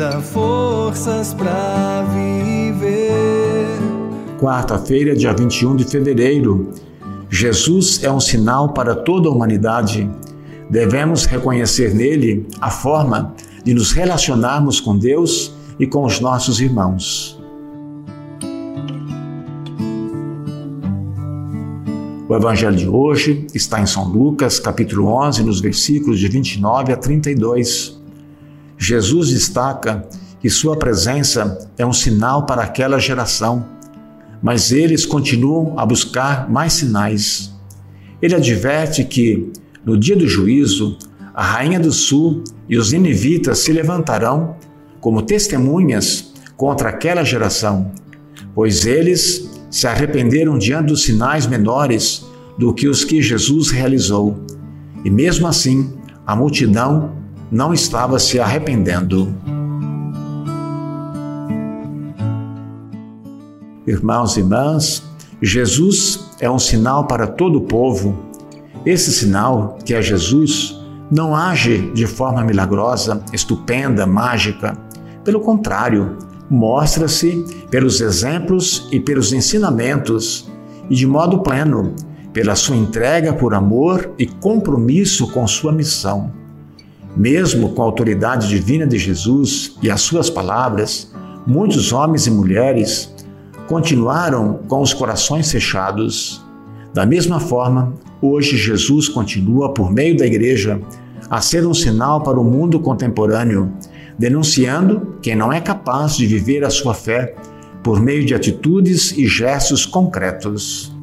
Dá forças para viver. Quarta-feira, dia 21 de fevereiro. Jesus é um sinal para toda a humanidade. Devemos reconhecer nele a forma de nos relacionarmos com Deus e com os nossos irmãos. O evangelho de hoje está em São Lucas, capítulo 11, nos versículos de 29 a 32. Jesus destaca que sua presença é um sinal para aquela geração, mas eles continuam a buscar mais sinais. Ele adverte que, no dia do juízo, a rainha do sul e os ninivitas se levantarão como testemunhas contra aquela geração, pois eles se arrependeram diante dos sinais menores do que os que Jesus realizou. E mesmo assim, a multidão não estava se arrependendo. Irmãos e irmãs, Jesus é um sinal para todo o povo. Esse sinal, que é Jesus, não age de forma milagrosa, estupenda, mágica. Pelo contrário, mostra-se pelos exemplos e pelos ensinamentos e de modo pleno, pela sua entrega por amor e compromisso com sua missão. Mesmo com a autoridade divina de Jesus e as suas palavras, muitos homens e mulheres continuaram com os corações fechados. Da mesma forma, hoje Jesus continua, por meio da Igreja, a ser um sinal para o mundo contemporâneo denunciando quem não é capaz de viver a sua fé por meio de atitudes e gestos concretos.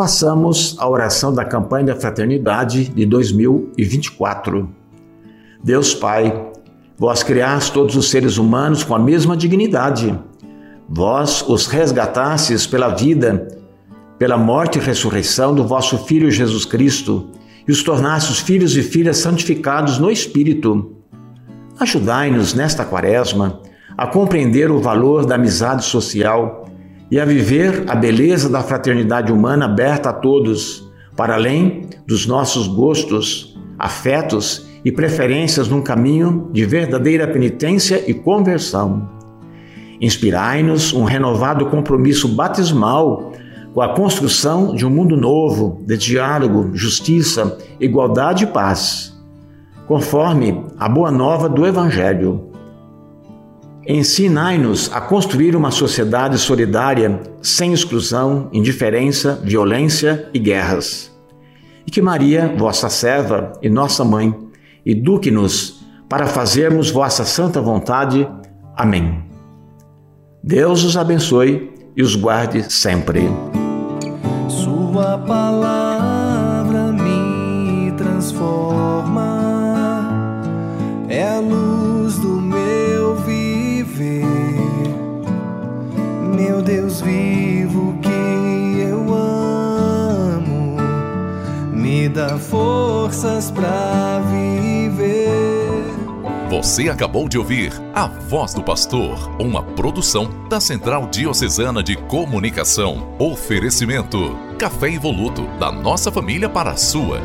Façamos a oração da campanha da fraternidade de 2024. Deus Pai, vós criaste todos os seres humanos com a mesma dignidade. Vós os resgatastes pela vida pela morte e ressurreição do vosso Filho Jesus Cristo e os tornastes filhos e filhas santificados no Espírito. Ajudai-nos nesta quaresma a compreender o valor da amizade social e a viver a beleza da fraternidade humana aberta a todos, para além dos nossos gostos, afetos e preferências num caminho de verdadeira penitência e conversão. Inspirai-nos um renovado compromisso batismal com a construção de um mundo novo de diálogo, justiça, igualdade e paz, conforme a boa nova do Evangelho. Ensinai-nos a construir uma sociedade solidária, sem exclusão, indiferença, violência e guerras. E que Maria, vossa serva e nossa mãe, eduque-nos para fazermos vossa santa vontade. Amém. Deus os abençoe e os guarde sempre. Sua palavra Meu Deus vivo que eu amo, me dá forças para viver. Você acabou de ouvir A Voz do Pastor, uma produção da Central Diocesana de Comunicação. Oferecimento: Café Evoluto, da nossa família para a sua.